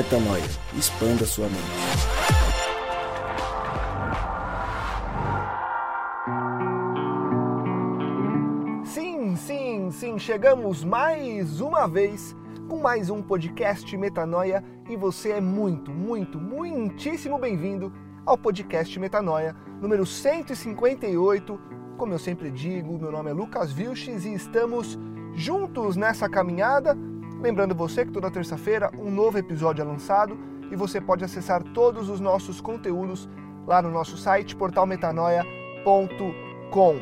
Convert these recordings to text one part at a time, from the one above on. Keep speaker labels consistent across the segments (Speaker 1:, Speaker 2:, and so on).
Speaker 1: Metanoia. Expanda sua mente.
Speaker 2: Sim, sim, sim, chegamos mais uma vez com mais um podcast Metanoia e você é muito, muito, muitíssimo bem-vindo ao podcast Metanoia número 158. Como eu sempre digo, meu nome é Lucas Vilches e estamos juntos nessa caminhada Lembrando você que toda terça-feira um novo episódio é lançado e você pode acessar todos os nossos conteúdos lá no nosso site portalmetanoia.com.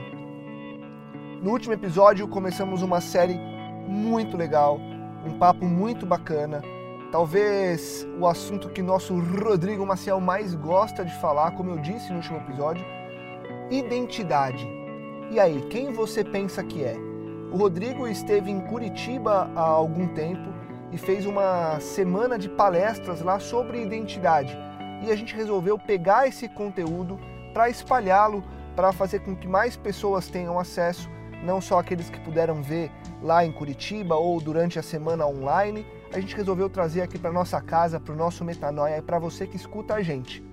Speaker 2: No último episódio começamos uma série muito legal, um papo muito bacana. Talvez o assunto que nosso Rodrigo Maciel mais gosta de falar, como eu disse no último episódio, identidade. E aí, quem você pensa que é? O Rodrigo esteve em Curitiba há algum tempo e fez uma semana de palestras lá sobre identidade. E a gente resolveu pegar esse conteúdo para espalhá-lo, para fazer com que mais pessoas tenham acesso, não só aqueles que puderam ver lá em Curitiba ou durante a semana online. A gente resolveu trazer aqui para nossa casa, para o nosso Metanoia e para você que escuta a gente.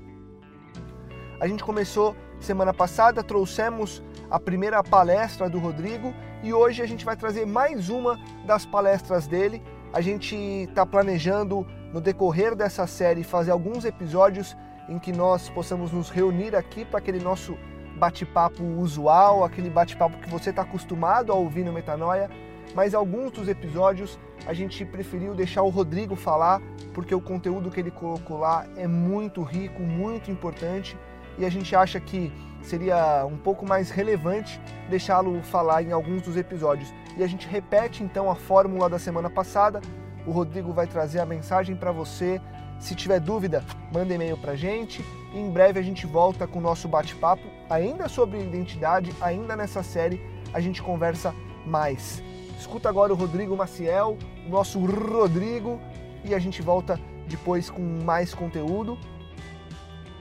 Speaker 2: A gente começou semana passada, trouxemos a primeira palestra do Rodrigo e hoje a gente vai trazer mais uma das palestras dele. A gente está planejando no decorrer dessa série fazer alguns episódios em que nós possamos nos reunir aqui para aquele nosso bate-papo usual, aquele bate-papo que você está acostumado a ouvir no Metanoia. Mas alguns dos episódios a gente preferiu deixar o Rodrigo falar, porque o conteúdo que ele colocou lá é muito rico, muito importante e a gente acha que seria um pouco mais relevante deixá-lo falar em alguns dos episódios. E a gente repete então a fórmula da semana passada. O Rodrigo vai trazer a mensagem para você. Se tiver dúvida, manda e-mail para a gente. E em breve a gente volta com o nosso bate-papo, ainda sobre identidade, ainda nessa série a gente conversa mais. Escuta agora o Rodrigo Maciel, o nosso Rodrigo, e a gente volta depois com mais conteúdo.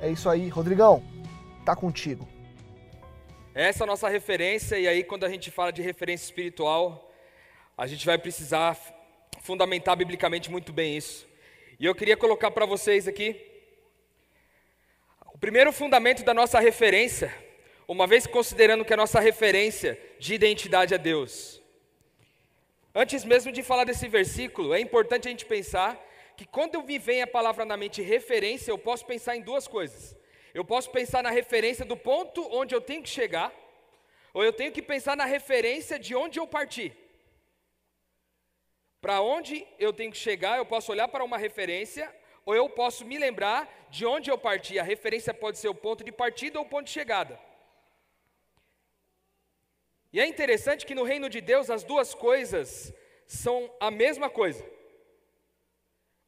Speaker 2: É isso aí, Rodrigão, tá contigo.
Speaker 3: Essa é a nossa referência, e aí, quando a gente fala de referência espiritual, a gente vai precisar fundamentar biblicamente muito bem isso. E eu queria colocar para vocês aqui o primeiro fundamento da nossa referência, uma vez considerando que a nossa referência de identidade é Deus. Antes mesmo de falar desse versículo, é importante a gente pensar que quando me vem a palavra na mente referência, eu posso pensar em duas coisas. Eu posso pensar na referência do ponto onde eu tenho que chegar, ou eu tenho que pensar na referência de onde eu parti. Para onde eu tenho que chegar, eu posso olhar para uma referência, ou eu posso me lembrar de onde eu parti. A referência pode ser o ponto de partida ou o ponto de chegada. E é interessante que no reino de Deus as duas coisas são a mesma coisa.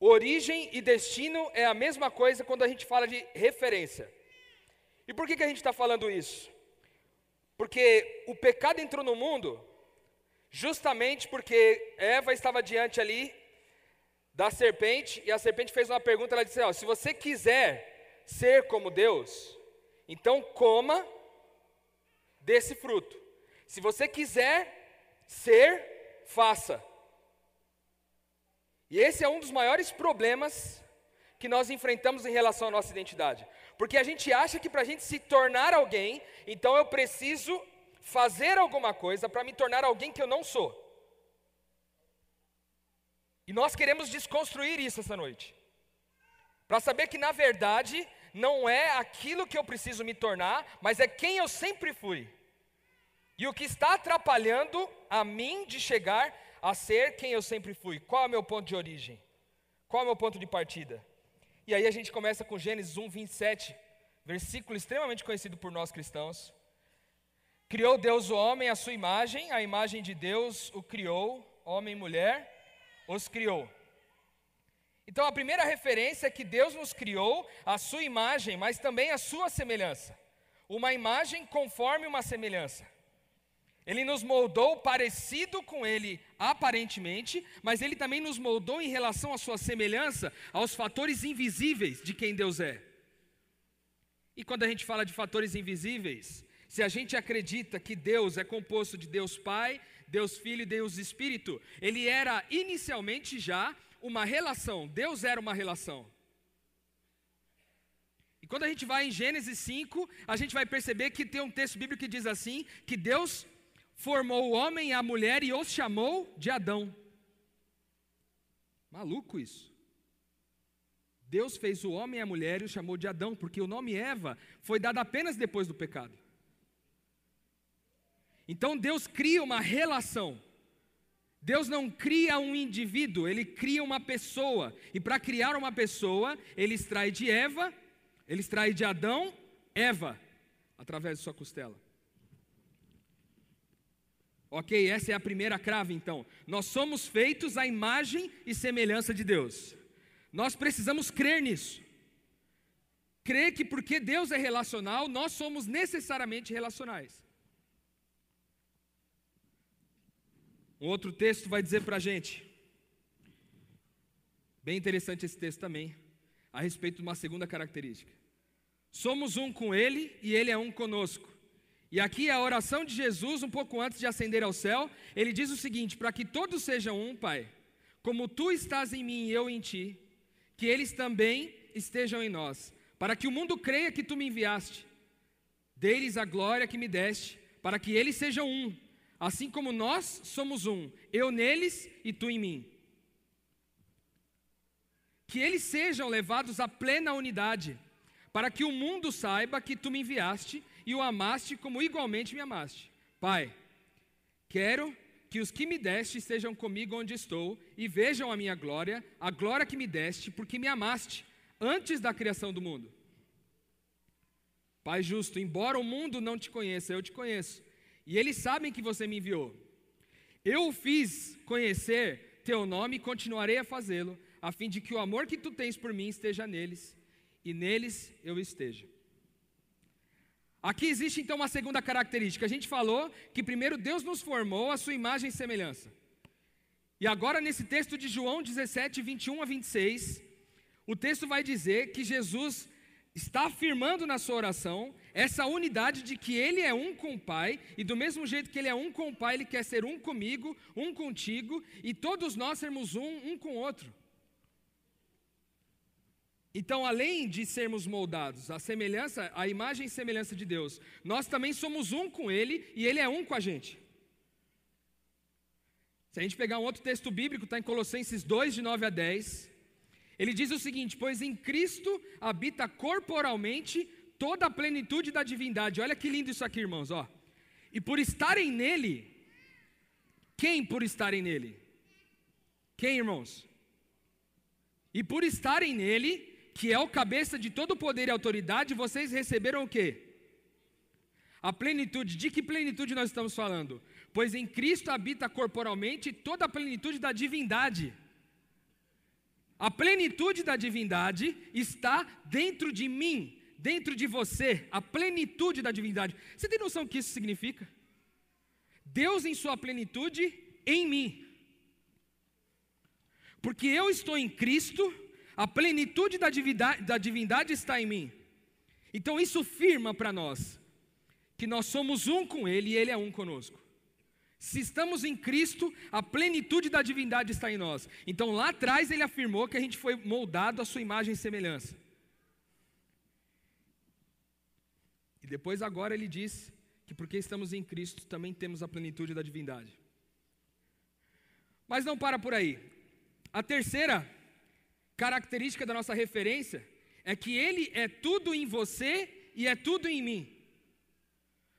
Speaker 3: Origem e destino é a mesma coisa quando a gente fala de referência. E por que, que a gente está falando isso? Porque o pecado entrou no mundo justamente porque Eva estava diante ali da serpente e a serpente fez uma pergunta. Ela disse: Se você quiser ser como Deus, então coma desse fruto. Se você quiser ser, faça. E esse é um dos maiores problemas que nós enfrentamos em relação à nossa identidade. Porque a gente acha que para a gente se tornar alguém, então eu preciso fazer alguma coisa para me tornar alguém que eu não sou. E nós queremos desconstruir isso essa noite. Para saber que na verdade não é aquilo que eu preciso me tornar, mas é quem eu sempre fui. E o que está atrapalhando a mim de chegar a ser quem eu sempre fui. Qual é o meu ponto de origem? Qual é o meu ponto de partida? E aí a gente começa com Gênesis 1, 27, versículo extremamente conhecido por nós cristãos. Criou Deus o homem à sua imagem, a imagem de Deus o criou, homem e mulher, os criou. Então a primeira referência é que Deus nos criou à sua imagem, mas também à sua semelhança. Uma imagem conforme uma semelhança. Ele nos moldou parecido com Ele aparentemente, mas Ele também nos moldou em relação à sua semelhança aos fatores invisíveis de quem Deus é. E quando a gente fala de fatores invisíveis, se a gente acredita que Deus é composto de Deus Pai, Deus Filho e Deus Espírito, Ele era inicialmente já uma relação. Deus era uma relação. E quando a gente vai em Gênesis 5, a gente vai perceber que tem um texto bíblico que diz assim: que Deus formou o homem e a mulher e os chamou de Adão. Maluco isso. Deus fez o homem e a mulher e os chamou de Adão, porque o nome Eva foi dado apenas depois do pecado. Então Deus cria uma relação. Deus não cria um indivíduo, ele cria uma pessoa. E para criar uma pessoa, ele extrai de Eva ele extrai de Adão Eva, através de sua costela. Ok, essa é a primeira crave então. Nós somos feitos à imagem e semelhança de Deus. Nós precisamos crer nisso. Crer que porque Deus é relacional, nós somos necessariamente relacionais. Um outro texto vai dizer para a gente, bem interessante esse texto também, a respeito de uma segunda característica. Somos um com Ele e Ele é um conosco. E aqui a oração de Jesus, um pouco antes de ascender ao céu, ele diz o seguinte: para que todos sejam um, Pai, como tu estás em mim e eu em ti, que eles também estejam em nós, para que o mundo creia que tu me enviaste. Deles a glória que me deste, para que eles sejam um, assim como nós somos um, eu neles e tu em mim. Que eles sejam levados à plena unidade para que o mundo saiba que tu me enviaste e o amaste como igualmente me amaste. Pai, quero que os que me deste estejam comigo onde estou e vejam a minha glória, a glória que me deste, porque me amaste antes da criação do mundo. Pai justo, embora o mundo não te conheça, eu te conheço, e eles sabem que você me enviou. Eu fiz conhecer teu nome e continuarei a fazê-lo, a fim de que o amor que tu tens por mim esteja neles e neles eu esteja. Aqui existe então uma segunda característica. A gente falou que primeiro Deus nos formou a sua imagem e semelhança. E agora, nesse texto de João 17, 21 a 26, o texto vai dizer que Jesus está afirmando na sua oração essa unidade de que Ele é um com o Pai, e do mesmo jeito que Ele é um com o Pai, Ele quer ser um comigo, um contigo, e todos nós sermos um, um com o outro. Então, além de sermos moldados à semelhança, à imagem e semelhança de Deus, nós também somos um com Ele e Ele é um com a gente. Se a gente pegar um outro texto bíblico, está em Colossenses 2, de 9 a 10, ele diz o seguinte: Pois em Cristo habita corporalmente toda a plenitude da divindade. Olha que lindo isso aqui, irmãos, ó. E por estarem nele, quem por estarem nele? Quem, irmãos? E por estarem nele, que é o cabeça de todo poder e autoridade, vocês receberam o quê? A plenitude. De que plenitude nós estamos falando? Pois em Cristo habita corporalmente toda a plenitude da divindade. A plenitude da divindade está dentro de mim, dentro de você, a plenitude da divindade. Você tem noção do que isso significa? Deus em sua plenitude em mim. Porque eu estou em Cristo, a plenitude da divindade, da divindade está em mim. Então isso firma para nós que nós somos um com Ele e Ele é um conosco. Se estamos em Cristo, a plenitude da divindade está em nós. Então lá atrás ele afirmou que a gente foi moldado à sua imagem e semelhança. E depois agora ele diz que porque estamos em Cristo também temos a plenitude da divindade. Mas não para por aí. A terceira característica da nossa referência é que Ele é tudo em você e é tudo em mim.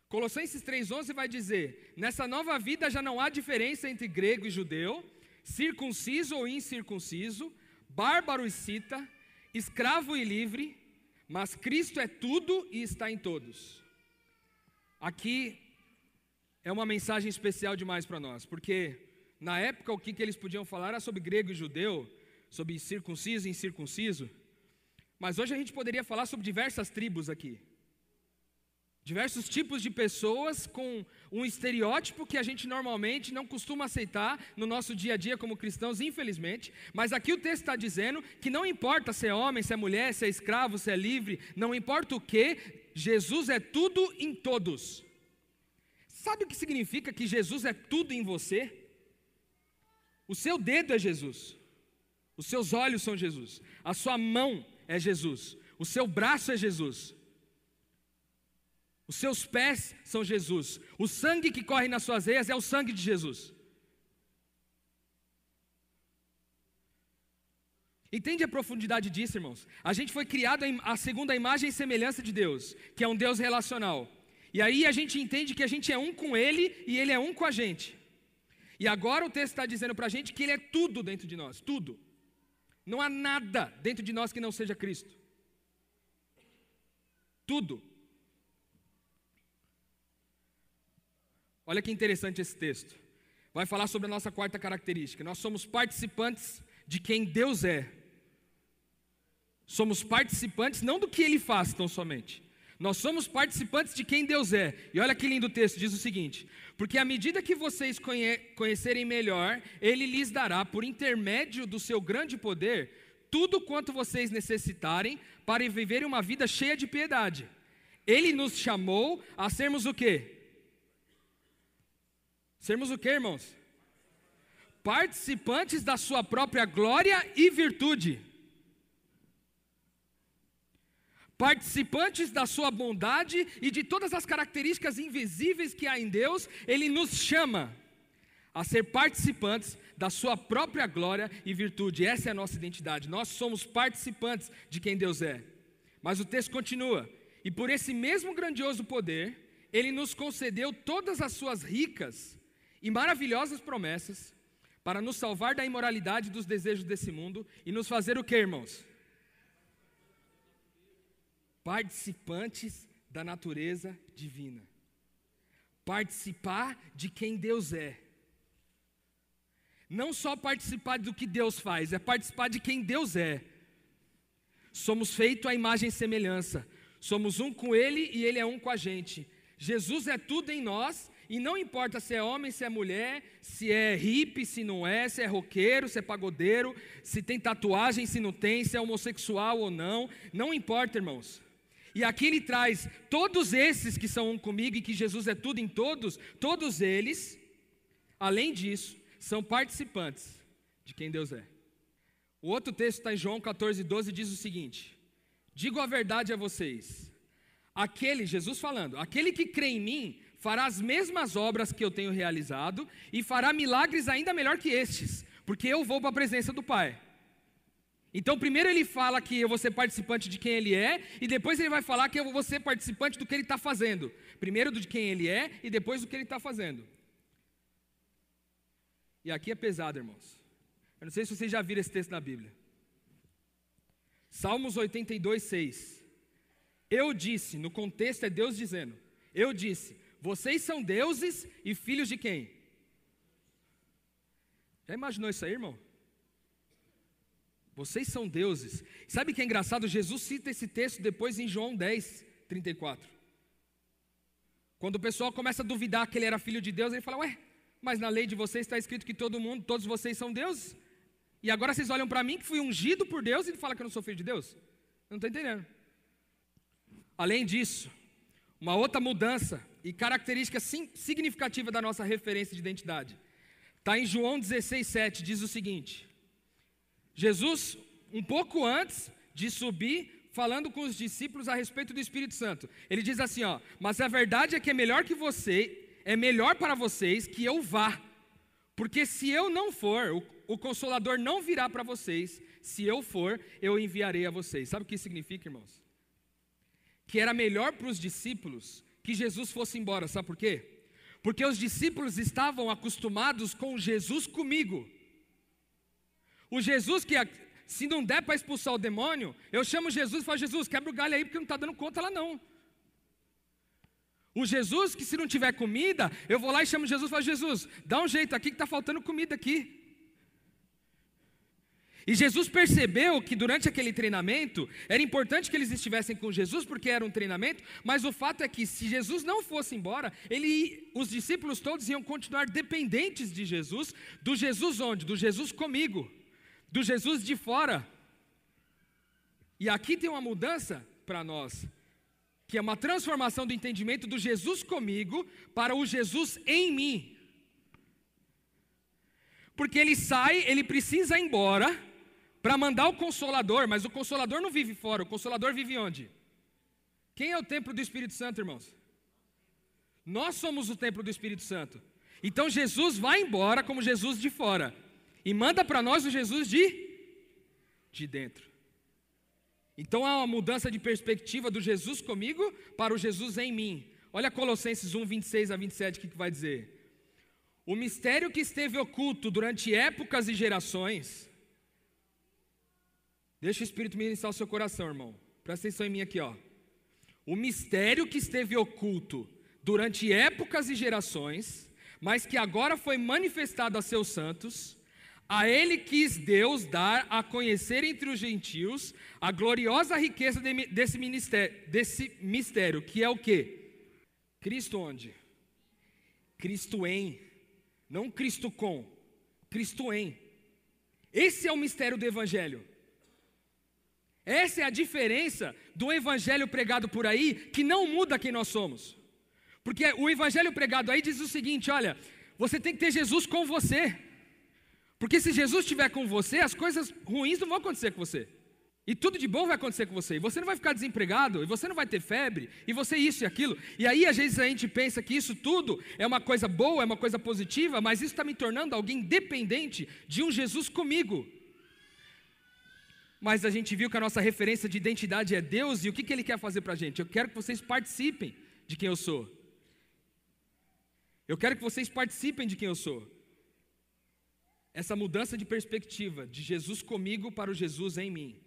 Speaker 3: Colossenses 3,11 vai dizer: Nessa nova vida já não há diferença entre grego e judeu, circunciso ou incircunciso, bárbaro e cita, escravo e livre, mas Cristo é tudo e está em todos. Aqui é uma mensagem especial demais para nós, porque na época o que, que eles podiam falar era sobre grego e judeu, sobre circunciso e incircunciso, mas hoje a gente poderia falar sobre diversas tribos aqui. Diversos tipos de pessoas com um estereótipo que a gente normalmente não costuma aceitar no nosso dia a dia como cristãos, infelizmente. Mas aqui o texto está dizendo que não importa se é homem, se é mulher, se é escravo, se é livre, não importa o que, Jesus é tudo em todos. Sabe o que significa que Jesus é tudo em você? O seu dedo é Jesus. Os seus olhos são Jesus. A sua mão é Jesus. O seu braço é Jesus. Os seus pés são Jesus. O sangue que corre nas suas veias é o sangue de Jesus. Entende a profundidade disso, irmãos? A gente foi criado a segunda imagem e semelhança de Deus, que é um Deus relacional. E aí a gente entende que a gente é um com Ele e Ele é um com a gente. E agora o texto está dizendo para a gente que Ele é tudo dentro de nós, tudo. Não há nada dentro de nós que não seja Cristo. Tudo. Olha que interessante esse texto. Vai falar sobre a nossa quarta característica. Nós somos participantes de quem Deus é. Somos participantes não do que Ele faz tão somente. Nós somos participantes de quem Deus é. E olha que lindo o texto, diz o seguinte: Porque à medida que vocês conhe conhecerem melhor, Ele lhes dará, por intermédio do seu grande poder, tudo quanto vocês necessitarem para viverem uma vida cheia de piedade. Ele nos chamou a sermos o quê? Sermos o quê, irmãos? Participantes da sua própria glória e virtude. Participantes da sua bondade e de todas as características invisíveis que há em Deus, Ele nos chama a ser participantes da sua própria glória e virtude. Essa é a nossa identidade. Nós somos participantes de quem Deus é. Mas o texto continua: e por esse mesmo grandioso poder, Ele nos concedeu todas as suas ricas e maravilhosas promessas para nos salvar da imoralidade dos desejos desse mundo e nos fazer o que, irmãos? Participantes da natureza divina. Participar de quem Deus é. Não só participar do que Deus faz, é participar de quem Deus é. Somos feitos à imagem e semelhança. Somos um com Ele e Ele é um com a gente. Jesus é tudo em nós e não importa se é homem, se é mulher, se é hippie, se não é, se é roqueiro, se é pagodeiro, se tem tatuagem, se não tem, se é homossexual ou não, não importa, irmãos. E aqui ele traz todos esses que são um comigo e que Jesus é tudo em todos, todos eles, além disso, são participantes de quem Deus é. O outro texto está em João 14, 12 diz o seguinte: Digo a verdade a vocês, aquele, Jesus falando, aquele que crê em mim fará as mesmas obras que eu tenho realizado e fará milagres ainda melhor que estes, porque eu vou para a presença do Pai. Então, primeiro ele fala que eu vou ser participante de quem ele é, e depois ele vai falar que eu vou ser participante do que ele está fazendo. Primeiro de quem ele é, e depois do que ele está fazendo. E aqui é pesado, irmãos. Eu não sei se vocês já viram esse texto na Bíblia. Salmos 82, 6. Eu disse, no contexto é Deus dizendo: Eu disse, vocês são deuses e filhos de quem? Já imaginou isso aí, irmão? Vocês são deuses. Sabe que é engraçado? Jesus cita esse texto depois em João 10, 34. Quando o pessoal começa a duvidar que ele era filho de Deus, ele fala: Ué, mas na lei de vocês está escrito que todo mundo, todos vocês são deuses? E agora vocês olham para mim que fui ungido por Deus e fala que eu não sou filho de Deus? Eu não estou entendendo. Além disso, uma outra mudança e característica significativa da nossa referência de identidade está em João 16, 7, diz o seguinte: Jesus, um pouco antes de subir, falando com os discípulos a respeito do Espírito Santo, ele diz assim: ó, mas a verdade é que é melhor que você, é melhor para vocês que eu vá, porque se eu não for, o, o consolador não virá para vocês, se eu for, eu enviarei a vocês. Sabe o que isso significa, irmãos? Que era melhor para os discípulos que Jesus fosse embora, sabe por quê? Porque os discípulos estavam acostumados com Jesus comigo. O Jesus que, se não der para expulsar o demônio, eu chamo Jesus e falo: Jesus, quebra o galho aí porque não está dando conta lá não. O Jesus que, se não tiver comida, eu vou lá e chamo Jesus e falo: Jesus, dá um jeito aqui que está faltando comida aqui. E Jesus percebeu que durante aquele treinamento era importante que eles estivessem com Jesus porque era um treinamento, mas o fato é que se Jesus não fosse embora, ele, os discípulos todos iam continuar dependentes de Jesus, do Jesus onde? Do Jesus comigo do Jesus de fora. E aqui tem uma mudança para nós, que é uma transformação do entendimento do Jesus comigo para o Jesus em mim. Porque ele sai, ele precisa ir embora, para mandar o consolador, mas o consolador não vive fora, o consolador vive onde? Quem é o templo do Espírito Santo, irmãos? Nós somos o templo do Espírito Santo. Então Jesus vai embora como Jesus de fora e manda para nós o Jesus de de dentro. Então há uma mudança de perspectiva do Jesus comigo para o Jesus em mim. Olha Colossenses 1, 26 a 27, o que, que vai dizer? O mistério que esteve oculto durante épocas e gerações. Deixa o Espírito ministrar o seu coração, irmão. Presta atenção em mim aqui, ó. O mistério que esteve oculto durante épocas e gerações, mas que agora foi manifestado a seus santos, a ele quis Deus dar a conhecer entre os gentios a gloriosa riqueza desse, ministério, desse mistério, que é o que? Cristo onde? Cristo em, não Cristo com, Cristo em. Esse é o mistério do Evangelho. Essa é a diferença do Evangelho pregado por aí, que não muda quem nós somos. Porque o Evangelho pregado aí diz o seguinte: olha, você tem que ter Jesus com você. Porque se Jesus estiver com você, as coisas ruins não vão acontecer com você. E tudo de bom vai acontecer com você. E você não vai ficar desempregado, e você não vai ter febre, e você isso e aquilo. E aí, às vezes, a gente pensa que isso tudo é uma coisa boa, é uma coisa positiva, mas isso está me tornando alguém dependente de um Jesus comigo. Mas a gente viu que a nossa referência de identidade é Deus, e o que, que Ele quer fazer para a gente? Eu quero que vocês participem de quem eu sou. Eu quero que vocês participem de quem eu sou essa mudança de perspectiva de Jesus comigo para o Jesus em mim.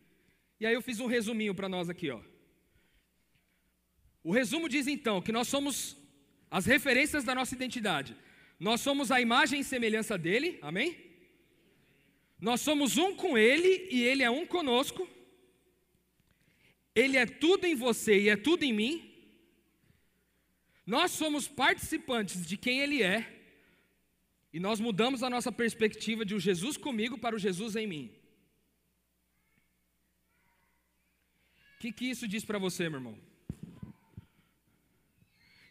Speaker 3: E aí eu fiz um resuminho para nós aqui, ó. O resumo diz então que nós somos as referências da nossa identidade. Nós somos a imagem e semelhança dele, amém? Nós somos um com ele e ele é um conosco. Ele é tudo em você e é tudo em mim. Nós somos participantes de quem ele é e nós mudamos a nossa perspectiva de o Jesus comigo para o Jesus em mim. O que, que isso diz para você, meu irmão?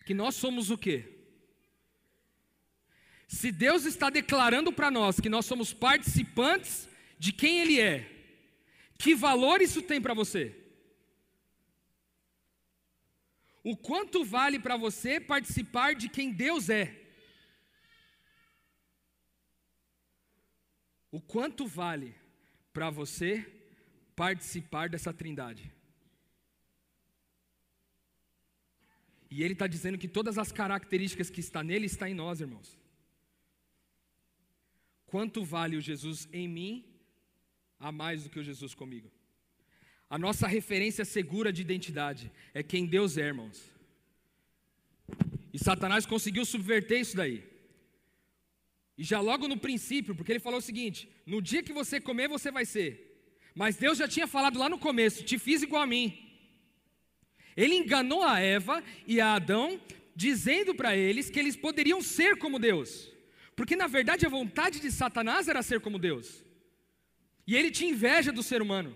Speaker 3: Que nós somos o quê? Se Deus está declarando para nós que nós somos participantes de quem Ele é, que valor isso tem para você? O quanto vale para você participar de quem Deus é? O quanto vale para você participar dessa trindade? E ele está dizendo que todas as características que está nele está em nós, irmãos. Quanto vale o Jesus em mim a mais do que o Jesus comigo? A nossa referência segura de identidade é quem Deus é, irmãos. E Satanás conseguiu subverter isso daí. E já logo no princípio, porque ele falou o seguinte: no dia que você comer, você vai ser. Mas Deus já tinha falado lá no começo: te fiz igual a mim. Ele enganou a Eva e a Adão, dizendo para eles que eles poderiam ser como Deus. Porque na verdade a vontade de Satanás era ser como Deus. E ele tinha inveja do ser humano.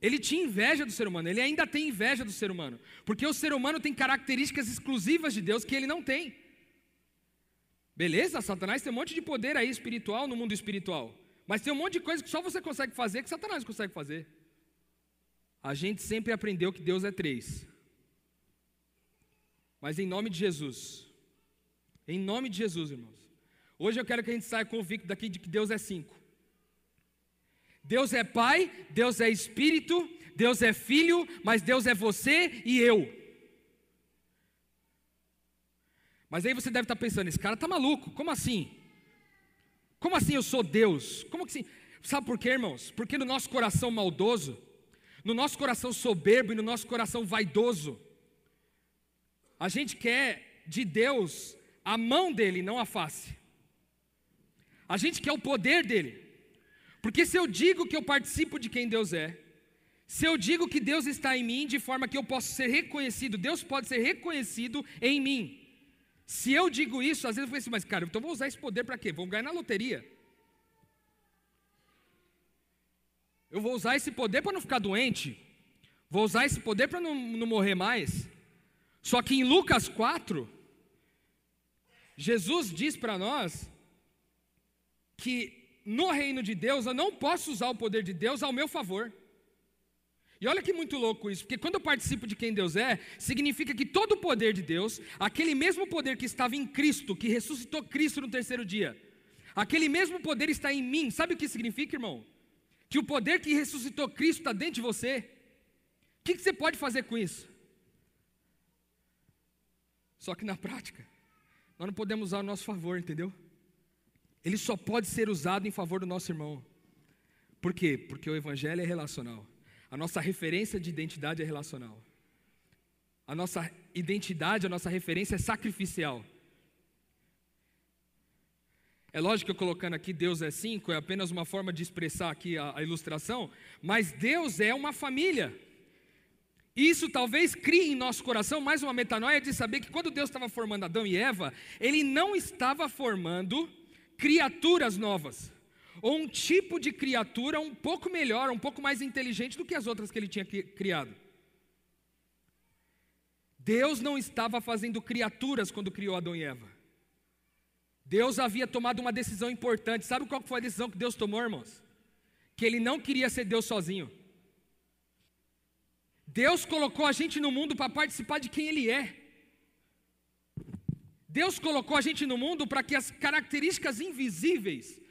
Speaker 3: Ele tinha inveja do ser humano, ele ainda tem inveja do ser humano, porque o ser humano tem características exclusivas de Deus que ele não tem. Beleza? Satanás tem um monte de poder aí espiritual no mundo espiritual. Mas tem um monte de coisa que só você consegue fazer que Satanás consegue fazer. A gente sempre aprendeu que Deus é três. Mas em nome de Jesus, em nome de Jesus, irmãos, hoje eu quero que a gente saia convicto daqui de que Deus é cinco. Deus é Pai, Deus é Espírito, Deus é Filho, mas Deus é você e eu. Mas aí você deve estar pensando, esse cara está maluco, como assim? Como assim eu sou Deus? Como assim? Sabe por quê, irmãos? Porque no nosso coração maldoso, no nosso coração soberbo e no nosso coração vaidoso, a gente quer de Deus a mão dele, não a face. A gente quer o poder dele. Porque se eu digo que eu participo de quem Deus é, se eu digo que Deus está em mim de forma que eu posso ser reconhecido, Deus pode ser reconhecido em mim. Se eu digo isso, às vezes eu falo assim, mas cara, então vou usar esse poder para quê? Vamos ganhar na loteria. Eu vou usar esse poder para não ficar doente. Vou usar esse poder para não, não morrer mais. Só que em Lucas 4, Jesus diz para nós que no reino de Deus eu não posso usar o poder de Deus ao meu favor. E olha que muito louco isso, porque quando eu participo de quem Deus é, significa que todo o poder de Deus, aquele mesmo poder que estava em Cristo, que ressuscitou Cristo no terceiro dia, aquele mesmo poder está em mim. Sabe o que significa, irmão? Que o poder que ressuscitou Cristo está dentro de você. O que, você pode fazer com isso? Só que na prática, nós não podemos usar ao nosso favor, entendeu? Ele só pode ser usado em favor do nosso irmão. Por quê? Porque o Evangelho é relacional. A nossa referência de identidade é relacional. A nossa identidade, a nossa referência é sacrificial. É lógico que eu colocando aqui Deus é cinco, é apenas uma forma de expressar aqui a, a ilustração, mas Deus é uma família. Isso talvez crie em nosso coração mais uma metanoia de saber que quando Deus estava formando Adão e Eva, Ele não estava formando criaturas novas ou um tipo de criatura um pouco melhor, um pouco mais inteligente do que as outras que ele tinha criado. Deus não estava fazendo criaturas quando criou Adão e Eva. Deus havia tomado uma decisão importante. Sabe qual foi a decisão que Deus tomou, irmãos? Que ele não queria ser Deus sozinho. Deus colocou a gente no mundo para participar de quem Ele é. Deus colocou a gente no mundo para que as características invisíveis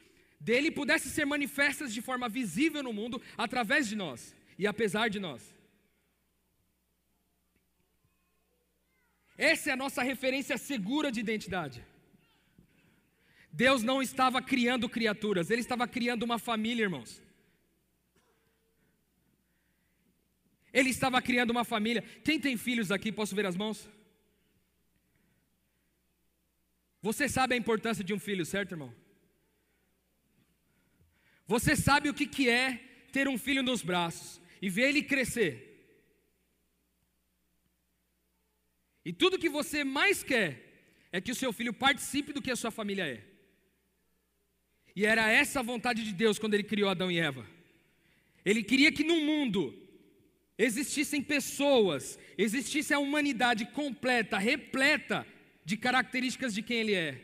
Speaker 3: dele pudesse ser manifestas de forma visível no mundo através de nós e apesar de nós. Essa é a nossa referência segura de identidade. Deus não estava criando criaturas, Ele estava criando uma família, irmãos. Ele estava criando uma família. Quem tem filhos aqui, posso ver as mãos? Você sabe a importância de um filho, certo, irmão? Você sabe o que, que é ter um filho nos braços e ver ele crescer. E tudo que você mais quer é que o seu filho participe do que a sua família é. E era essa a vontade de Deus quando ele criou Adão e Eva. Ele queria que no mundo existissem pessoas, existisse a humanidade completa, repleta de características de quem ele é.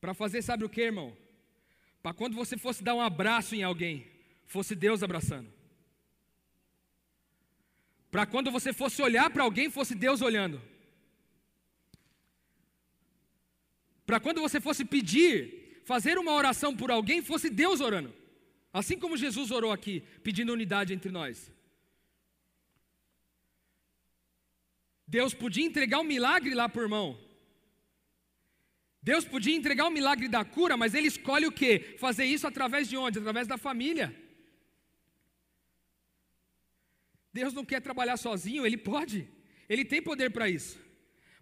Speaker 3: Para fazer, sabe o que, irmão? Para quando você fosse dar um abraço em alguém, fosse Deus abraçando. Para quando você fosse olhar para alguém, fosse Deus olhando. Para quando você fosse pedir, fazer uma oração por alguém, fosse Deus orando. Assim como Jesus orou aqui, pedindo unidade entre nós. Deus podia entregar um milagre lá por irmão, Deus podia entregar o milagre da cura, mas ele escolhe o quê? Fazer isso através de onde? Através da família. Deus não quer trabalhar sozinho, ele pode. Ele tem poder para isso.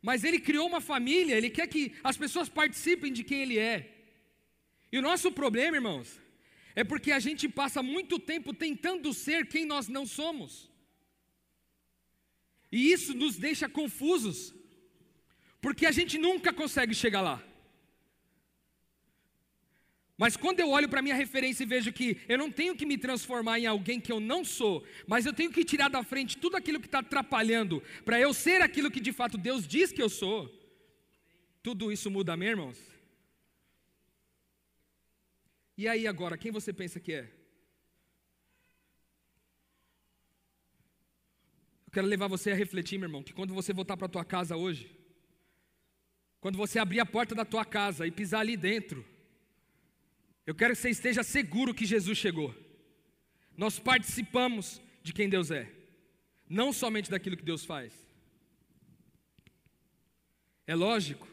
Speaker 3: Mas ele criou uma família, ele quer que as pessoas participem de quem ele é. E o nosso problema, irmãos, é porque a gente passa muito tempo tentando ser quem nós não somos. E isso nos deixa confusos, porque a gente nunca consegue chegar lá. Mas quando eu olho para minha referência e vejo que eu não tenho que me transformar em alguém que eu não sou, mas eu tenho que tirar da frente tudo aquilo que está atrapalhando para eu ser aquilo que de fato Deus diz que eu sou, tudo isso muda, amém, irmãos? E aí agora, quem você pensa que é? Eu quero levar você a refletir, meu irmão, que quando você voltar para tua casa hoje, quando você abrir a porta da tua casa e pisar ali dentro, eu quero que você esteja seguro que Jesus chegou. Nós participamos de quem Deus é, não somente daquilo que Deus faz. É lógico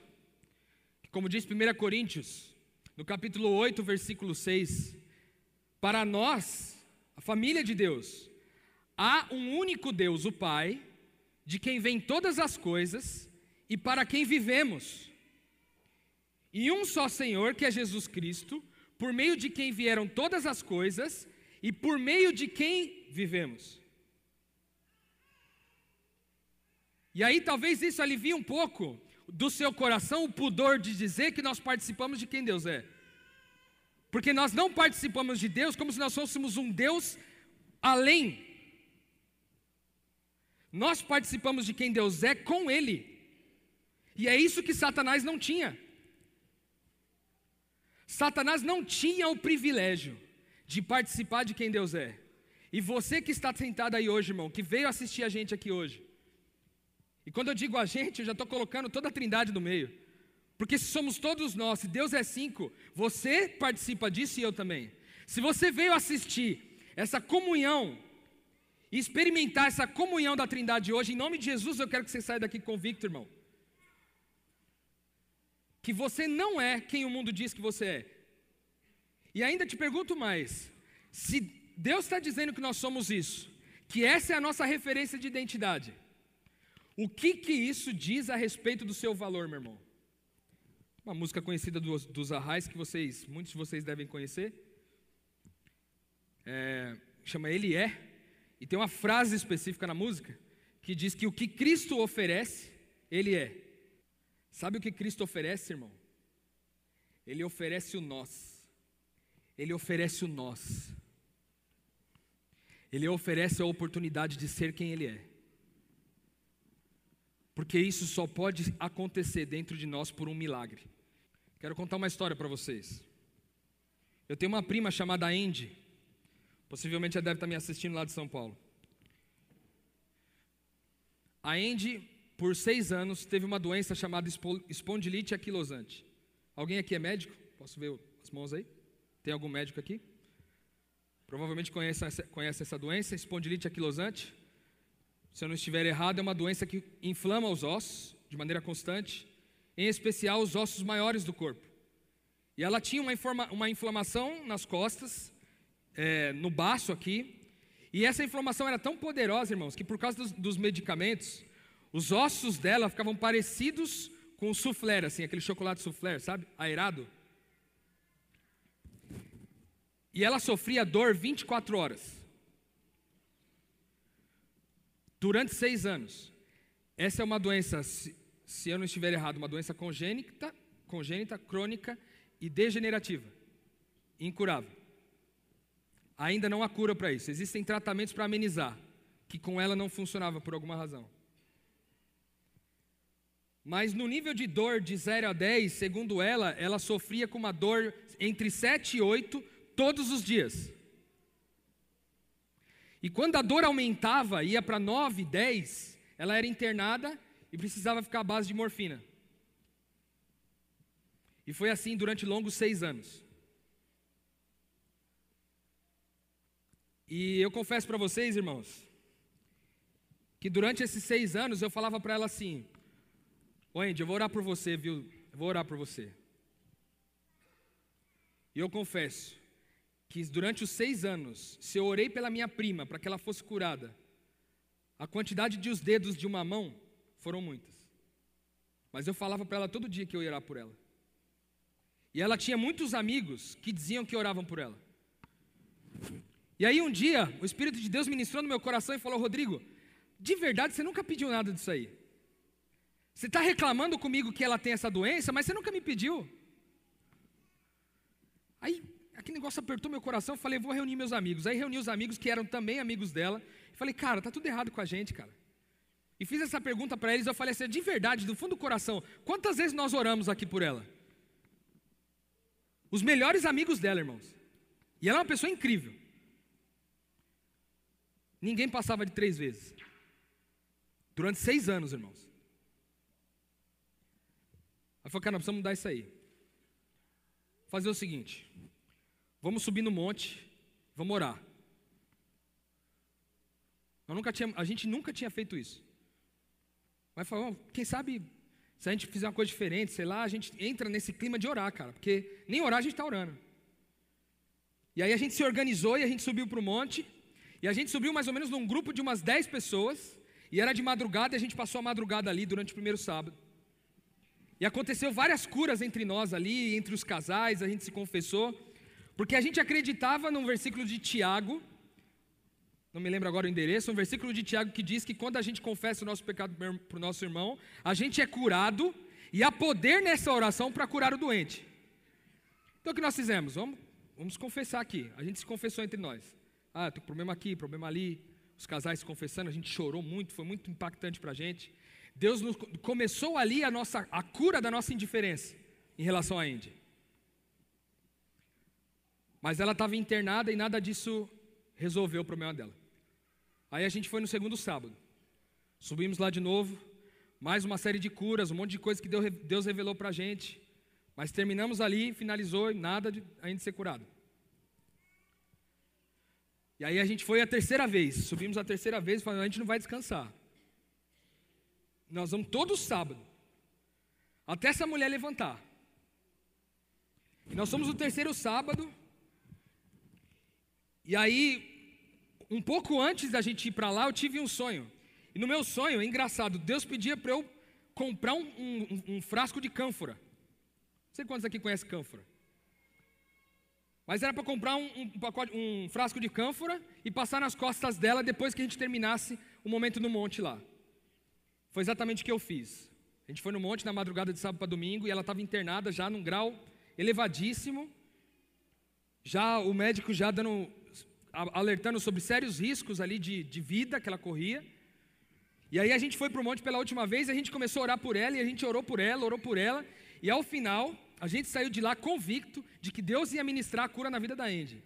Speaker 3: que, como diz 1 Coríntios, no capítulo 8, versículo 6, para nós, a família de Deus, há um único Deus, o Pai, de quem vêm todas as coisas e para quem vivemos, e um só Senhor, que é Jesus Cristo, por meio de quem vieram todas as coisas e por meio de quem vivemos. E aí talvez isso alivie um pouco do seu coração o pudor de dizer que nós participamos de quem Deus é. Porque nós não participamos de Deus como se nós fôssemos um Deus além. Nós participamos de quem Deus é com Ele. E é isso que Satanás não tinha. Satanás não tinha o privilégio de participar de quem Deus é. E você que está sentado aí hoje, irmão, que veio assistir a gente aqui hoje. E quando eu digo a gente, eu já estou colocando toda a trindade no meio. Porque se somos todos nós, se Deus é cinco, você participa disso e eu também. Se você veio assistir essa comunhão e experimentar essa comunhão da trindade hoje, em nome de Jesus, eu quero que você saia daqui convicto, irmão. Que você não é quem o mundo diz que você é. E ainda te pergunto mais: se Deus está dizendo que nós somos isso, que essa é a nossa referência de identidade, o que que isso diz a respeito do seu valor, meu irmão? Uma música conhecida dos, dos Arrais que vocês, muitos de vocês devem conhecer, é, chama Ele é, e tem uma frase específica na música que diz que o que Cristo oferece, Ele é. Sabe o que Cristo oferece, irmão? Ele oferece o nós. Ele oferece o nós. Ele oferece a oportunidade de ser quem Ele é. Porque isso só pode acontecer dentro de nós por um milagre. Quero contar uma história para vocês. Eu tenho uma prima chamada Andy. Possivelmente ela deve estar me assistindo lá de São Paulo. A Andy, por seis anos, teve uma doença chamada espondilite aquilosante. Alguém aqui é médico? Posso ver as mãos aí? Tem algum médico aqui? Provavelmente conhece essa, conhece essa doença, espondilite aquilosante. Se eu não estiver errado, é uma doença que inflama os ossos de maneira constante, em especial os ossos maiores do corpo. E ela tinha uma, informa, uma inflamação nas costas, é, no baço aqui, e essa inflamação era tão poderosa, irmãos, que por causa dos, dos medicamentos, os ossos dela ficavam parecidos com o soufflé, assim, aquele chocolate soufflé, sabe? Aerado. E ela sofria dor 24 horas. Durante seis anos. Essa é uma doença, se, se eu não estiver errado, uma doença congênita, congênita, crônica e degenerativa. Incurável. Ainda não há cura para isso. Existem tratamentos para amenizar, que com ela não funcionava por alguma razão. Mas no nível de dor de 0 a 10, segundo ela, ela sofria com uma dor entre 7 e 8 todos os dias. E quando a dor aumentava, ia para 9, 10, ela era internada e precisava ficar à base de morfina. E foi assim durante longos seis anos. E eu confesso para vocês, irmãos, que durante esses seis anos eu falava para ela assim: Ô Andy, eu vou orar por você, viu? Eu vou orar por você. E eu confesso que durante os seis anos, se eu orei pela minha prima para que ela fosse curada, a quantidade de os dedos de uma mão foram muitas. Mas eu falava para ela todo dia que eu ia orar por ela. E ela tinha muitos amigos que diziam que oravam por ela. E aí um dia, o Espírito de Deus ministrou no meu coração e falou: Rodrigo, de verdade você nunca pediu nada disso aí. Você está reclamando comigo que ela tem essa doença, mas você nunca me pediu. Aí aquele negócio apertou meu coração, eu falei, vou reunir meus amigos. Aí reuni os amigos que eram também amigos dela. E falei, cara, tá tudo errado com a gente, cara. E fiz essa pergunta para eles, eu falei assim, de verdade, do fundo do coração, quantas vezes nós oramos aqui por ela? Os melhores amigos dela, irmãos. E ela é uma pessoa incrível. Ninguém passava de três vezes. Durante seis anos, irmãos. Aí falou, cara, nós precisamos mudar isso aí. Fazer o seguinte: Vamos subir no monte, vamos orar. Tinha, a gente nunca tinha feito isso. Mas falou, quem sabe, se a gente fizer uma coisa diferente, sei lá, a gente entra nesse clima de orar, cara, porque nem orar a gente está orando. E aí a gente se organizou e a gente subiu para o monte, e a gente subiu mais ou menos num grupo de umas 10 pessoas, e era de madrugada e a gente passou a madrugada ali durante o primeiro sábado. E aconteceu várias curas entre nós ali, entre os casais, a gente se confessou. Porque a gente acreditava num versículo de Tiago, não me lembro agora o endereço, um versículo de Tiago que diz que quando a gente confessa o nosso pecado para o nosso irmão, a gente é curado e há poder nessa oração para curar o doente. Então o que nós fizemos? Vamos, vamos confessar aqui. A gente se confessou entre nós. Ah, tem problema aqui, problema ali. Os casais se confessando, a gente chorou muito, foi muito impactante para a gente. Deus nos, começou ali a, nossa, a cura da nossa indiferença em relação à Índia. Mas ela estava internada e nada disso resolveu o problema dela. Aí a gente foi no segundo sábado. Subimos lá de novo, mais uma série de curas, um monte de coisas que Deus revelou para a gente. Mas terminamos ali, finalizou e nada de ainda ser curado. E aí a gente foi a terceira vez, subimos a terceira vez e falamos, a gente não vai descansar. Nós vamos todo sábado, até essa mulher levantar. E nós somos o terceiro sábado, e aí, um pouco antes da gente ir para lá, eu tive um sonho. E no meu sonho, é engraçado, Deus pedia para eu comprar um, um, um frasco de cânfora. Não sei quantos aqui conhecem cânfora. Mas era para comprar um, um, pacote, um frasco de cânfora e passar nas costas dela depois que a gente terminasse o momento no monte lá. Foi exatamente o que eu fiz. A gente foi no monte na madrugada de sábado para domingo e ela estava internada já num grau elevadíssimo. Já o médico já dando, alertando sobre sérios riscos ali de, de vida que ela corria. E aí a gente foi para o monte pela última vez, a gente começou a orar por ela e a gente orou por ela, orou por ela. E ao final, a gente saiu de lá convicto de que Deus ia ministrar a cura na vida da Andy.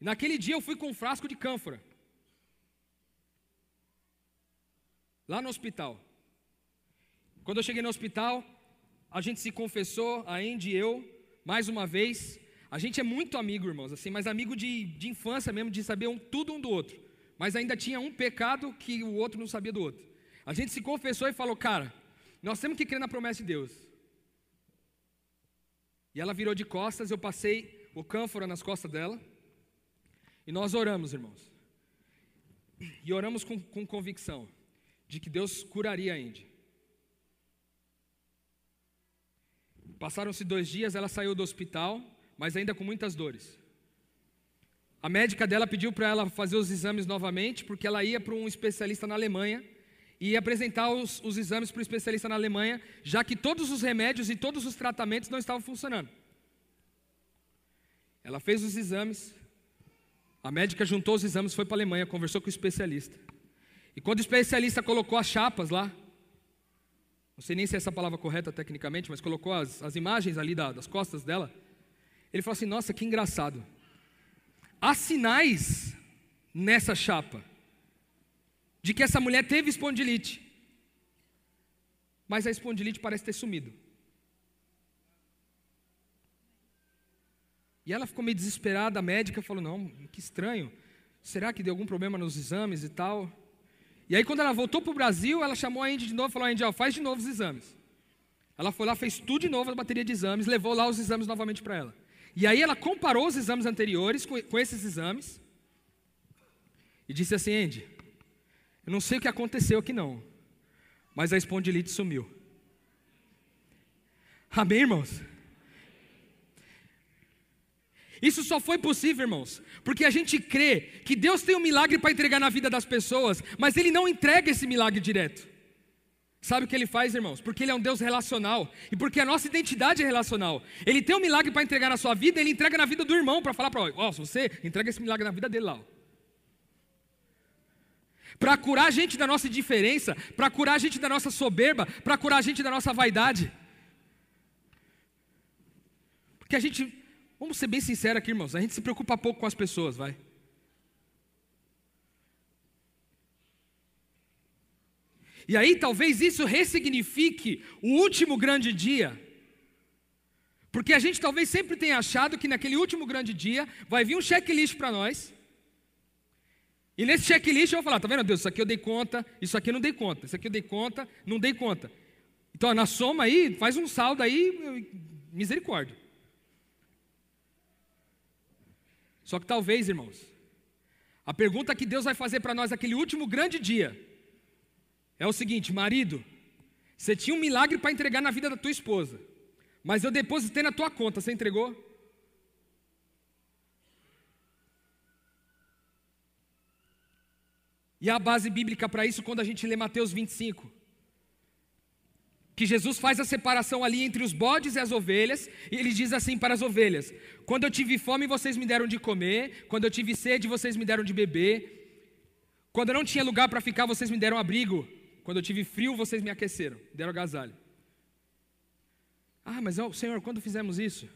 Speaker 3: E naquele dia eu fui com um frasco de cânfora. Lá no hospital. Quando eu cheguei no hospital, a gente se confessou, a Andy e eu, mais uma vez. A gente é muito amigo, irmãos, assim, mas amigo de, de infância mesmo, de saber um, tudo um do outro. Mas ainda tinha um pecado que o outro não sabia do outro. A gente se confessou e falou, cara, nós temos que crer na promessa de Deus. E ela virou de costas, eu passei o cânfora nas costas dela. E nós oramos, irmãos. E oramos com, com convicção de que Deus curaria a Indy. Passaram-se dois dias, ela saiu do hospital, mas ainda com muitas dores. A médica dela pediu para ela fazer os exames novamente, porque ela ia para um especialista na Alemanha e apresentar os, os exames para o especialista na Alemanha, já que todos os remédios e todos os tratamentos não estavam funcionando. Ela fez os exames, a médica juntou os exames, foi para a Alemanha, conversou com o especialista. E quando o especialista colocou as chapas lá, não sei nem se é essa palavra correta tecnicamente, mas colocou as, as imagens ali da, das costas dela, ele falou assim: Nossa, que engraçado. Há sinais nessa chapa de que essa mulher teve espondilite. Mas a espondilite parece ter sumido. E ela ficou meio desesperada, a médica falou: Não, que estranho. Será que deu algum problema nos exames e tal? E aí, quando ela voltou para o Brasil, ela chamou a Indy de novo e falou: Indy, ó, faz de novo os exames. Ela foi lá, fez tudo de novo a bateria de exames, levou lá os exames novamente para ela. E aí ela comparou os exames anteriores com, com esses exames e disse assim: Andy, eu não sei o que aconteceu aqui não, mas a espondilite sumiu. Amém, irmãos? Isso só foi possível, irmãos, porque a gente crê que Deus tem um milagre para entregar na vida das pessoas, mas Ele não entrega esse milagre direto. Sabe o que Ele faz, irmãos? Porque Ele é um Deus relacional e porque a nossa identidade é relacional. Ele tem um milagre para entregar na sua vida, Ele entrega na vida do irmão para falar para Ó, oh, você entrega esse milagre na vida dele lá. Para curar a gente da nossa indiferença, para curar a gente da nossa soberba, para curar a gente da nossa vaidade. Porque a gente, vamos ser bem sinceros aqui, irmãos, a gente se preocupa pouco com as pessoas, vai. E aí talvez isso ressignifique o último grande dia. Porque a gente talvez sempre tenha achado que naquele último grande dia vai vir um checklist para nós e nesse checklist eu vou falar, tá vendo, Deus, isso aqui eu dei conta, isso aqui eu não dei conta, isso aqui eu dei conta, não dei conta. Então, na soma aí, faz um saldo aí, misericórdia. Só que talvez, irmãos, a pergunta que Deus vai fazer para nós naquele último grande dia é o seguinte: marido, você tinha um milagre para entregar na vida da tua esposa, mas eu depositei na tua conta, você entregou? E a base bíblica para isso quando a gente lê Mateus 25. Que Jesus faz a separação ali entre os bodes e as ovelhas, e ele diz assim para as ovelhas: Quando eu tive fome, vocês me deram de comer, quando eu tive sede, vocês me deram de beber, quando eu não tinha lugar para ficar, vocês me deram abrigo, quando eu tive frio, vocês me aqueceram, deram agasalho. Ah, mas oh, Senhor, quando fizemos isso?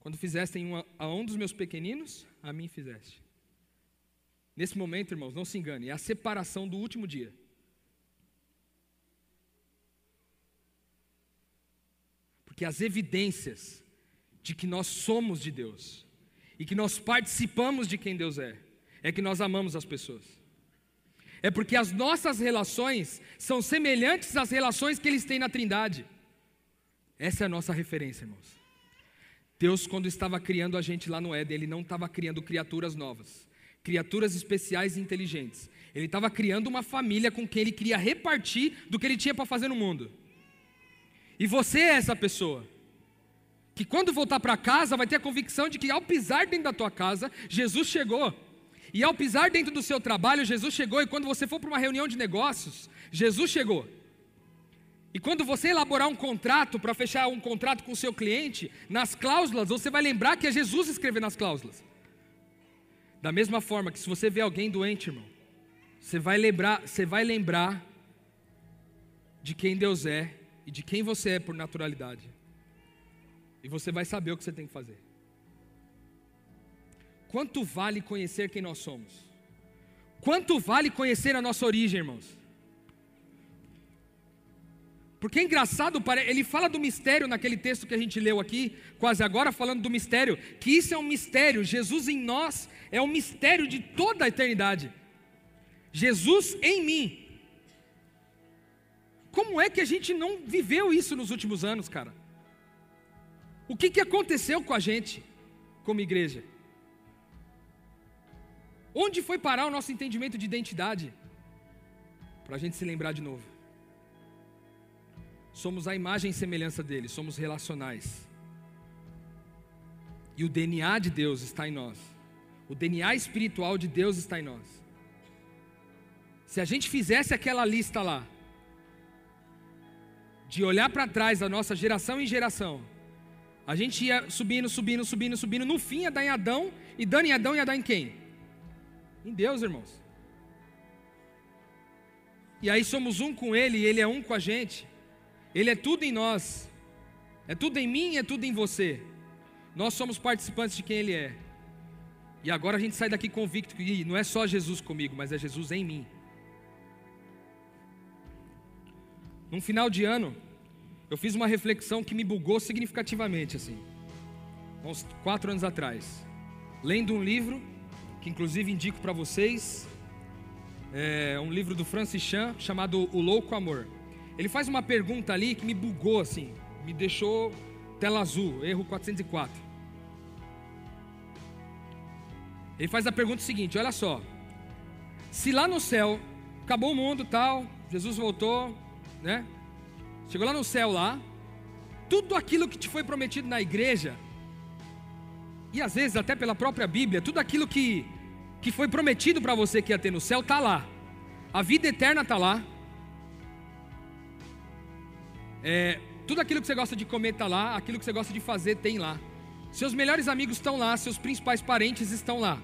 Speaker 3: Quando fizestem um a um dos meus pequeninos, a mim fizeste. Nesse momento, irmãos, não se engane, é a separação do último dia. Porque as evidências de que nós somos de Deus e que nós participamos de quem Deus é, é que nós amamos as pessoas. É porque as nossas relações são semelhantes às relações que eles têm na Trindade. Essa é a nossa referência, irmãos. Deus, quando estava criando a gente lá no Éden, Ele não estava criando criaturas novas, criaturas especiais e inteligentes. Ele estava criando uma família com quem Ele queria repartir do que Ele tinha para fazer no mundo. E você é essa pessoa que quando voltar para casa vai ter a convicção de que ao pisar dentro da tua casa, Jesus chegou. E ao pisar dentro do seu trabalho, Jesus chegou. E quando você for para uma reunião de negócios, Jesus chegou. E quando você elaborar um contrato para fechar um contrato com o seu cliente, nas cláusulas você vai lembrar que é Jesus escrever nas cláusulas. Da mesma forma que se você vê alguém doente, irmão, você vai lembrar, você vai lembrar de quem Deus é e de quem você é por naturalidade. E você vai saber o que você tem que fazer. Quanto vale conhecer quem nós somos? Quanto vale conhecer a nossa origem, irmãos? Porque é engraçado, ele fala do mistério naquele texto que a gente leu aqui, quase agora falando do mistério, que isso é um mistério, Jesus em nós é um mistério de toda a eternidade. Jesus em mim. Como é que a gente não viveu isso nos últimos anos, cara? O que, que aconteceu com a gente, como igreja? Onde foi parar o nosso entendimento de identidade? Para a gente se lembrar de novo. Somos a imagem e semelhança dele, somos relacionais. E o DNA de Deus está em nós. O DNA espiritual de Deus está em nós. Se a gente fizesse aquela lista lá, de olhar para trás da nossa geração em geração, a gente ia subindo, subindo, subindo, subindo. No fim ia dar em Adão. E dando em Adão ia dar em quem? Em Deus, irmãos. E aí somos um com Ele e Ele é um com a gente. Ele é tudo em nós. É tudo em mim é tudo em você. Nós somos participantes de quem Ele é. E agora a gente sai daqui convicto que não é só Jesus comigo, mas é Jesus em mim. Num final de ano, eu fiz uma reflexão que me bugou significativamente, assim, uns quatro anos atrás, lendo um livro que inclusive indico para vocês, é um livro do Francis Chan chamado O Louco Amor. Ele faz uma pergunta ali que me bugou assim, me deixou tela azul, erro 404. Ele faz a pergunta seguinte: olha só, se lá no céu acabou o mundo, tal, Jesus voltou, né? Chegou lá no céu lá, tudo aquilo que te foi prometido na igreja, e às vezes até pela própria Bíblia, tudo aquilo que, que foi prometido para você que ia ter no céu, está lá. A vida eterna está lá. É, tudo aquilo que você gosta de comer está lá, aquilo que você gosta de fazer tem lá. Seus melhores amigos estão lá, seus principais parentes estão lá.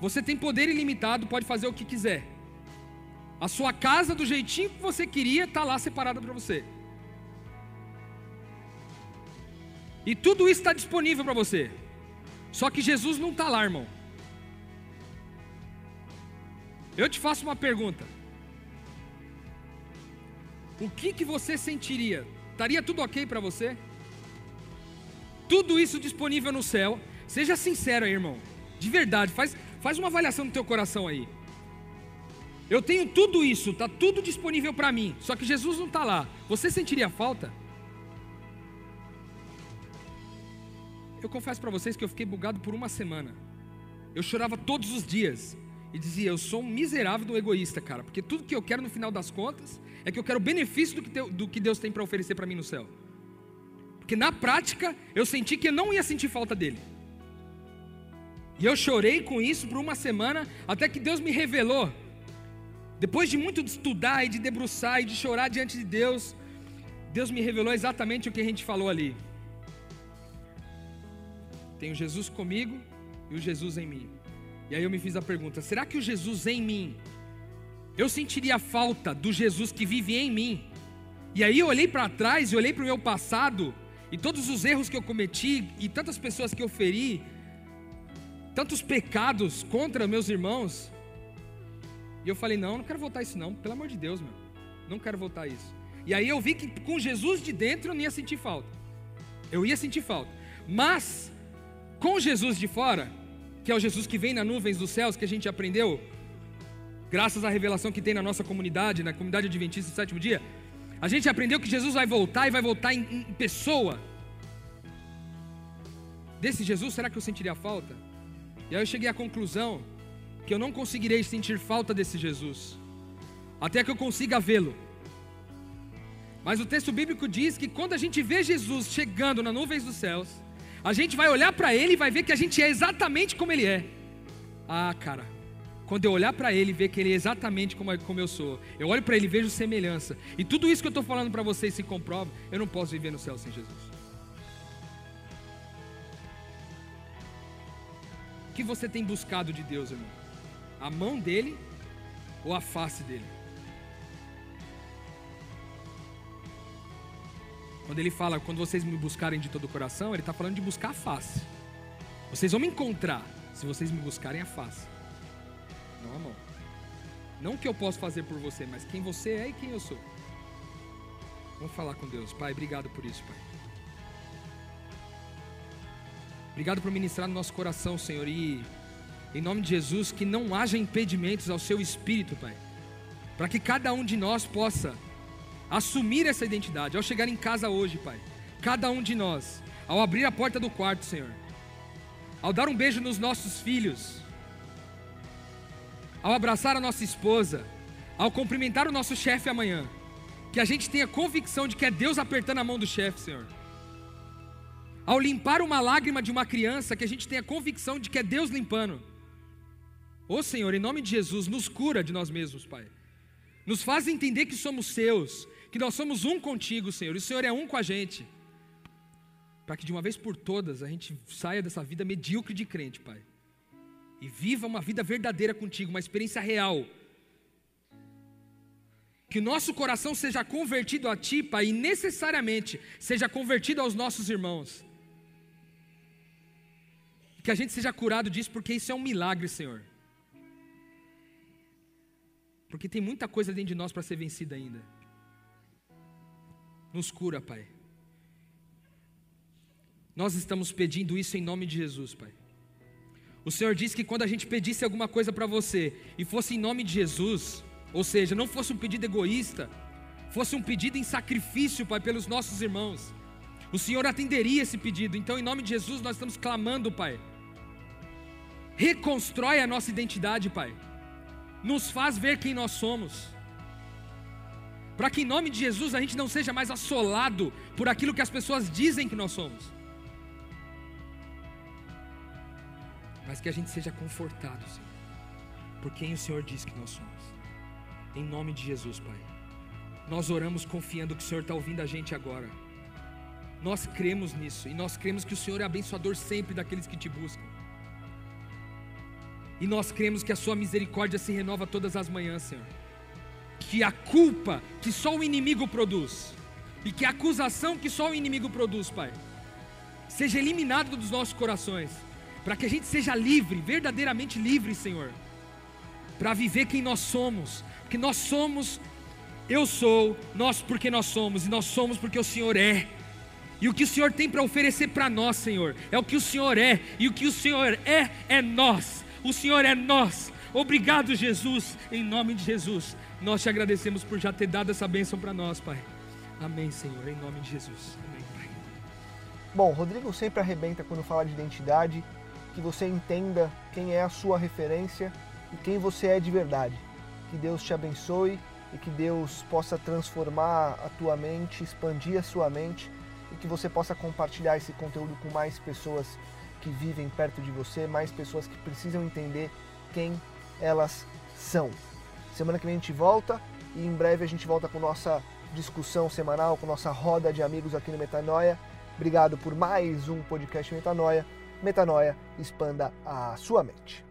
Speaker 3: Você tem poder ilimitado, pode fazer o que quiser. A sua casa, do jeitinho que você queria, está lá separada para você. E tudo isso está disponível para você. Só que Jesus não está lá, irmão. Eu te faço uma pergunta. O que, que você sentiria? Estaria tudo ok para você? Tudo isso disponível no céu. Seja sincero aí, irmão. De verdade, faz, faz uma avaliação no teu coração aí. Eu tenho tudo isso, está tudo disponível para mim, só que Jesus não está lá. Você sentiria falta? Eu confesso para vocês que eu fiquei bugado por uma semana. Eu chorava todos os dias e dizia: Eu sou um miserável do egoísta, cara, porque tudo que eu quero no final das contas é que eu quero o benefício do que, Deus tem para oferecer para mim no céu. Porque na prática eu senti que eu não ia sentir falta dele. E eu chorei com isso por uma semana, até que Deus me revelou depois de muito de estudar e de debruçar e de chorar diante de Deus, Deus me revelou exatamente o que a gente falou ali. Tenho Jesus comigo e o Jesus em mim. E aí eu me fiz a pergunta: será que o Jesus em mim, eu sentiria falta do Jesus que vive em mim? E aí eu olhei para trás e olhei para o meu passado e todos os erros que eu cometi, e tantas pessoas que eu feri, tantos pecados contra meus irmãos. E eu falei: não, não quero voltar isso, não, pelo amor de Deus, meu. Não quero voltar isso. E aí eu vi que com Jesus de dentro eu não ia sentir falta. Eu ia sentir falta. Mas, com Jesus de fora, que é o Jesus que vem nas nuvens dos céus, que a gente aprendeu, graças à revelação que tem na nossa comunidade, na comunidade adventista do sétimo dia, a gente aprendeu que Jesus vai voltar e vai voltar em, em pessoa. Desse Jesus, será que eu sentiria falta? E aí eu cheguei à conclusão que eu não conseguirei sentir falta desse Jesus, até que eu consiga vê-lo. Mas o texto bíblico diz que quando a gente vê Jesus chegando nas nuvens dos céus, a gente vai olhar para ele e vai ver que a gente é exatamente como ele é. Ah, cara, quando eu olhar para ele e ver que ele é exatamente como, como eu sou, eu olho para ele e vejo semelhança. E tudo isso que eu estou falando para vocês se comprova, eu não posso viver no céu sem Jesus. O que você tem buscado de Deus, irmão? A mão dele ou a face dele? Quando ele fala, quando vocês me buscarem de todo o coração, ele está falando de buscar a face. Vocês vão me encontrar se vocês me buscarem a face, não a mão. Não o que eu posso fazer por você, mas quem você é e quem eu sou. Vamos falar com Deus. Pai, obrigado por isso, Pai. Obrigado por ministrar no nosso coração, Senhor. E em nome de Jesus, que não haja impedimentos ao seu espírito, Pai. Para que cada um de nós possa assumir essa identidade. Ao chegar em casa hoje, Pai, cada um de nós, ao abrir a porta do quarto, Senhor, ao dar um beijo nos nossos filhos, ao abraçar a nossa esposa, ao cumprimentar o nosso chefe amanhã, que a gente tenha convicção de que é Deus apertando a mão do chefe, Senhor. Ao limpar uma lágrima de uma criança, que a gente tenha convicção de que é Deus limpando. Ô Senhor, em nome de Jesus, nos cura de nós mesmos, Pai. Nos faz entender que somos seus, que nós somos um contigo, Senhor, e o Senhor é um com a gente. Para que de uma vez por todas a gente saia dessa vida medíocre de crente, Pai. E viva uma vida verdadeira contigo, uma experiência real. Que o nosso coração seja convertido a Ti, Pai, e necessariamente seja convertido aos nossos irmãos. Que a gente seja curado disso, porque isso é um milagre, Senhor. Porque tem muita coisa dentro de nós para ser vencida ainda. Nos cura, Pai. Nós estamos pedindo isso em nome de Jesus, Pai. O Senhor disse que quando a gente pedisse alguma coisa para você e fosse em nome de Jesus, ou seja, não fosse um pedido egoísta, fosse um pedido em sacrifício, Pai, pelos nossos irmãos, o Senhor atenderia esse pedido. Então, em nome de Jesus, nós estamos clamando, Pai. Reconstrói a nossa identidade, Pai. Nos faz ver quem nós somos para que em nome de Jesus a gente não seja mais assolado por aquilo que as pessoas dizem que nós somos, mas que a gente seja confortado, Senhor, por quem o Senhor diz que nós somos, em nome de Jesus, Pai. Nós oramos confiando que o Senhor está ouvindo a gente agora. Nós cremos nisso e nós cremos que o Senhor é abençoador sempre daqueles que te buscam. E nós cremos que a Sua misericórdia se renova todas as manhãs, Senhor que a culpa que só o inimigo produz e que a acusação que só o inimigo produz, Pai, seja eliminado dos nossos corações, para que a gente seja livre, verdadeiramente livre, Senhor, para viver quem nós somos, que nós somos, eu sou, nós porque nós somos, e nós somos porque o Senhor é. E o que o Senhor tem para oferecer para nós, Senhor, é o que o Senhor é, e o que o Senhor é, é nós. O Senhor é nós. Obrigado, Jesus, em nome de Jesus. Nós te agradecemos por já ter dado essa bênção para nós, Pai. Amém, Senhor, em nome de Jesus. Amém, Pai.
Speaker 2: Bom, Rodrigo sempre arrebenta quando fala de identidade, que você entenda quem é a sua referência e quem você é de verdade. Que Deus te abençoe e que Deus possa transformar a tua mente, expandir a sua mente e que você possa compartilhar esse conteúdo com mais pessoas que vivem perto de você, mais pessoas que precisam entender quem elas são. Semana que vem a gente volta e em breve a gente volta com nossa discussão semanal, com nossa roda de amigos aqui no Metanoia. Obrigado por mais um podcast Metanoia. Metanoia, expanda a sua mente.